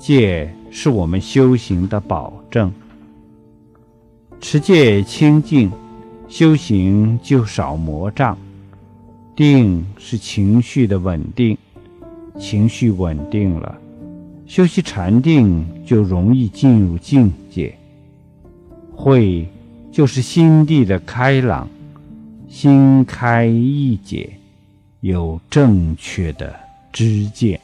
戒是我们修行的保证。持戒清净，修行就少魔障。定是情绪的稳定，情绪稳定了，修习禅定就容易进入境界。慧就是心地的开朗，心开意解，有正确的知见。